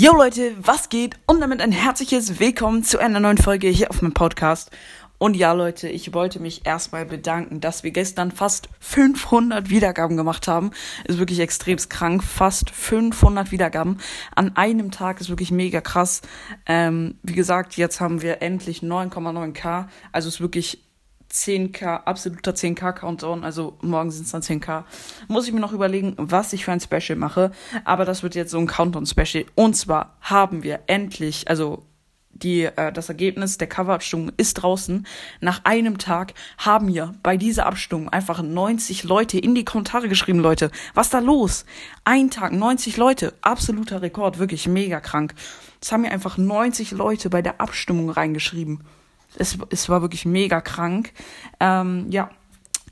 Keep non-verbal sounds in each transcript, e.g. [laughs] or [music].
Yo Leute, was geht? Und damit ein herzliches Willkommen zu einer neuen Folge hier auf meinem Podcast. Und ja Leute, ich wollte mich erstmal bedanken, dass wir gestern fast 500 Wiedergaben gemacht haben. Ist wirklich extrem krank, fast 500 Wiedergaben an einem Tag ist wirklich mega krass. Ähm, wie gesagt, jetzt haben wir endlich 9,9k, also ist wirklich 10k, absoluter 10k Countdown, also morgen sind es dann 10k. Muss ich mir noch überlegen, was ich für ein Special mache, aber das wird jetzt so ein Countdown Special. Und zwar haben wir endlich, also die, äh, das Ergebnis der Coverabstimmung ist draußen. Nach einem Tag haben wir bei dieser Abstimmung einfach 90 Leute in die Kommentare geschrieben, Leute. Was da los? Ein Tag, 90 Leute. Absoluter Rekord, wirklich mega krank. Es haben mir einfach 90 Leute bei der Abstimmung reingeschrieben. Es, es war wirklich mega krank. Ähm, ja,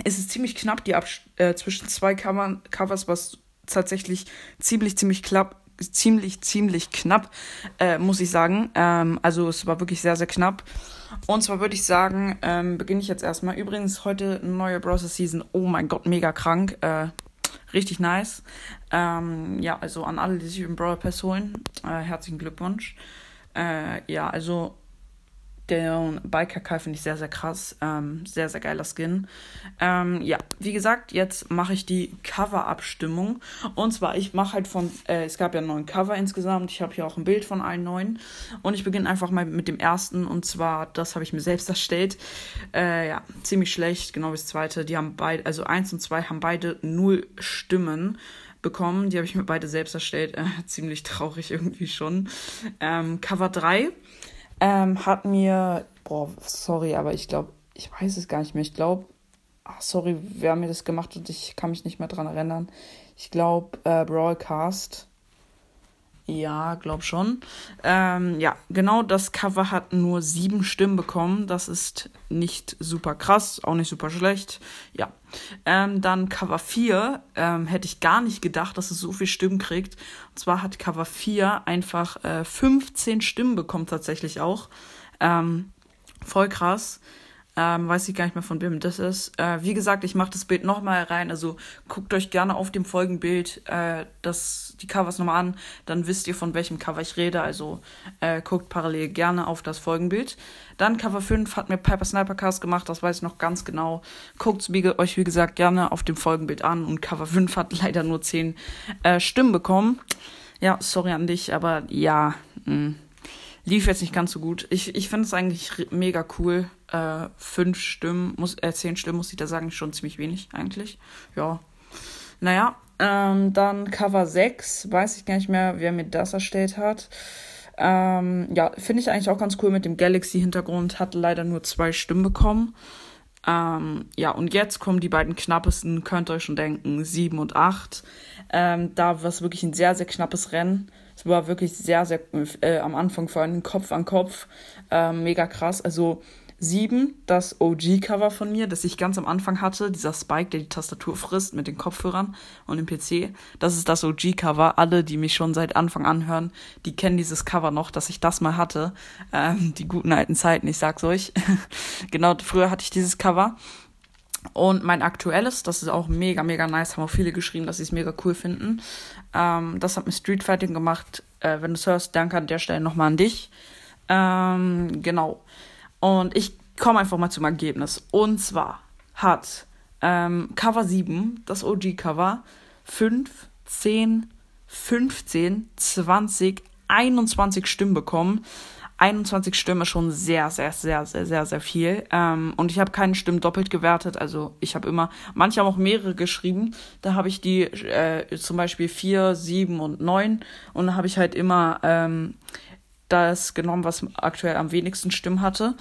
es ist ziemlich knapp, die Abs äh, zwischen zwei Cover Covers, was tatsächlich ziemlich, ziemlich knapp, ziemlich, ziemlich knapp, äh, muss ich sagen. Ähm, also es war wirklich sehr, sehr knapp. Und zwar würde ich sagen, ähm, beginne ich jetzt erstmal. Übrigens, heute neue Browser Season. Oh mein Gott, mega krank. Äh, richtig nice. Ähm, ja, also an alle, die sich im Brawl Pass holen, äh, herzlichen Glückwunsch. Äh, ja, also der Biker finde ich sehr, sehr krass. Ähm, sehr, sehr geiler Skin. Ähm, ja, wie gesagt, jetzt mache ich die Cover-Abstimmung. Und zwar, ich mache halt von, äh, es gab ja neun Cover insgesamt. Ich habe hier auch ein Bild von allen neun. Und ich beginne einfach mal mit dem ersten. Und zwar, das habe ich mir selbst [laughs] erstellt. Äh, ja, ziemlich schlecht, genau wie das zweite. Die haben beide, also eins und zwei haben beide null Stimmen bekommen. Die habe ich mir beide selbst erstellt. Äh, [laughs] ziemlich traurig irgendwie schon. Ähm, Cover 3 ähm, hat mir, boah, sorry, aber ich glaube, ich weiß es gar nicht mehr. Ich glaube, sorry, wer mir das gemacht hat, ich kann mich nicht mehr dran erinnern. Ich glaube, äh, Broadcast ja, glaub schon. Ähm, ja, genau, das Cover hat nur sieben Stimmen bekommen. Das ist nicht super krass, auch nicht super schlecht. Ja. Ähm, dann Cover 4 ähm, hätte ich gar nicht gedacht, dass es so viel Stimmen kriegt. Und zwar hat Cover 4 einfach äh, 15 Stimmen bekommen, tatsächlich auch. Ähm, voll krass. Ähm, weiß ich gar nicht mehr von wem das ist. Äh, wie gesagt, ich mache das Bild nochmal rein. Also guckt euch gerne auf dem Folgenbild äh, die Covers nochmal an. Dann wisst ihr, von welchem Cover ich rede. Also äh, guckt parallel gerne auf das Folgenbild. Dann Cover 5 hat mir Piper Sniper Cast gemacht. Das weiß ich noch ganz genau. Guckt euch, wie gesagt, gerne auf dem Folgenbild an. Und Cover 5 hat [laughs] leider nur 10 äh, Stimmen bekommen. Ja, sorry an dich, aber ja. Mh hm, lief jetzt nicht ganz so gut. Ich, ich finde es eigentlich mega cool. Äh, fünf Stimmen, muss, äh, zehn Stimmen, muss ich da sagen, schon ziemlich wenig eigentlich. Ja. Naja, ähm, dann Cover 6, weiß ich gar nicht mehr, wer mir das erstellt hat. Ähm, ja, finde ich eigentlich auch ganz cool mit dem Galaxy-Hintergrund, hat leider nur zwei Stimmen bekommen. Ähm, ja, und jetzt kommen die beiden knappesten, könnt ihr euch schon denken, 7 und 8. Ähm, da war es wirklich ein sehr, sehr knappes Rennen. Es war wirklich sehr, sehr äh, am Anfang vor allem Kopf an Kopf. Äh, mega krass. Also 7, das OG-Cover von mir, das ich ganz am Anfang hatte, dieser Spike, der die Tastatur frisst mit den Kopfhörern und dem PC. Das ist das OG-Cover. Alle, die mich schon seit Anfang an hören, die kennen dieses Cover noch, dass ich das mal hatte. Ähm, die guten alten Zeiten, ich sag's euch. [laughs] genau, früher hatte ich dieses Cover. Und mein aktuelles, das ist auch mega, mega nice, haben auch viele geschrieben, dass sie es mega cool finden. Ähm, das hat mir Street Fighting gemacht. Äh, wenn du es hörst, danke an der Stelle nochmal an dich. Ähm, genau. Und ich komme einfach mal zum Ergebnis. Und zwar hat ähm, Cover 7, das OG-Cover, 5, 10, 15, 20, 21 Stimmen bekommen. 21 Stimmen schon sehr, sehr, sehr, sehr, sehr, sehr viel. Ähm, und ich habe keine Stimmen doppelt gewertet. Also ich habe immer, manche haben auch mehrere geschrieben. Da habe ich die äh, zum Beispiel 4, 7 und 9. Und da habe ich halt immer ähm, das genommen, was aktuell am wenigsten Stimmen hatte.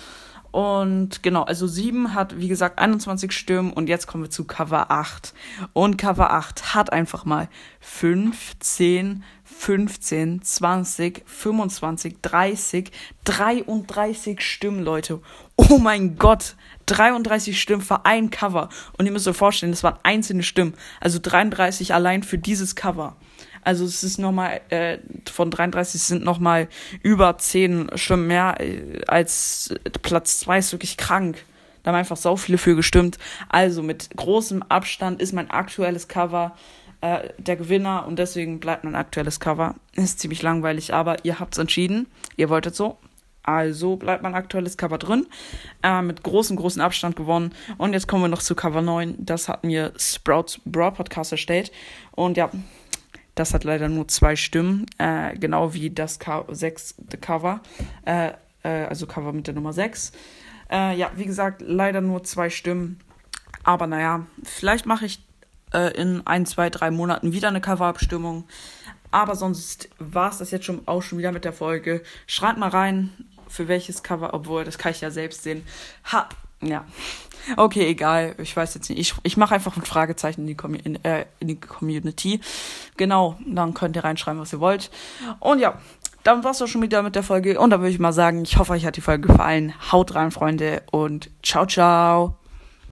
Und genau, also 7 hat, wie gesagt, 21 Stimmen und jetzt kommen wir zu Cover 8. Und Cover 8 hat einfach mal 15, 15, 20, 25, 30, 33 Stimmen, Leute. Oh mein Gott, 33 Stimmen für ein Cover. Und ihr müsst euch vorstellen, das waren einzelne Stimmen. Also 33 allein für dieses Cover. Also es ist nochmal, äh, von 33 sind nochmal über 10 Stimmen mehr äh, als Platz 2 ist wirklich krank. Da haben einfach so viele für gestimmt. Also mit großem Abstand ist mein aktuelles Cover äh, der Gewinner und deswegen bleibt mein aktuelles Cover. Ist ziemlich langweilig, aber ihr habt's entschieden. Ihr wolltet so. Also bleibt mein aktuelles Cover drin. Äh, mit großem, großen Abstand gewonnen. Und jetzt kommen wir noch zu Cover 9. Das hat mir Sprouts Broad Podcast erstellt. Und ja, das hat leider nur zwei Stimmen. Äh, genau wie das Co 6 Cover. Äh, äh, also Cover mit der Nummer 6. Äh, ja, wie gesagt, leider nur zwei Stimmen. Aber naja, vielleicht mache ich äh, in ein, zwei, drei Monaten wieder eine Coverabstimmung. Aber sonst war es das jetzt schon auch schon wieder mit der Folge. Schreibt mal rein, für welches Cover, obwohl, das kann ich ja selbst sehen. Ha, ja. Okay, egal. Ich weiß jetzt nicht. Ich, ich mache einfach ein Fragezeichen in die, in, äh, in die Community. Genau, dann könnt ihr reinschreiben, was ihr wollt. Und ja, dann war's auch schon wieder mit der Folge. Und dann würde ich mal sagen, ich hoffe, euch hat die Folge gefallen. Haut rein, Freunde, und ciao, ciao.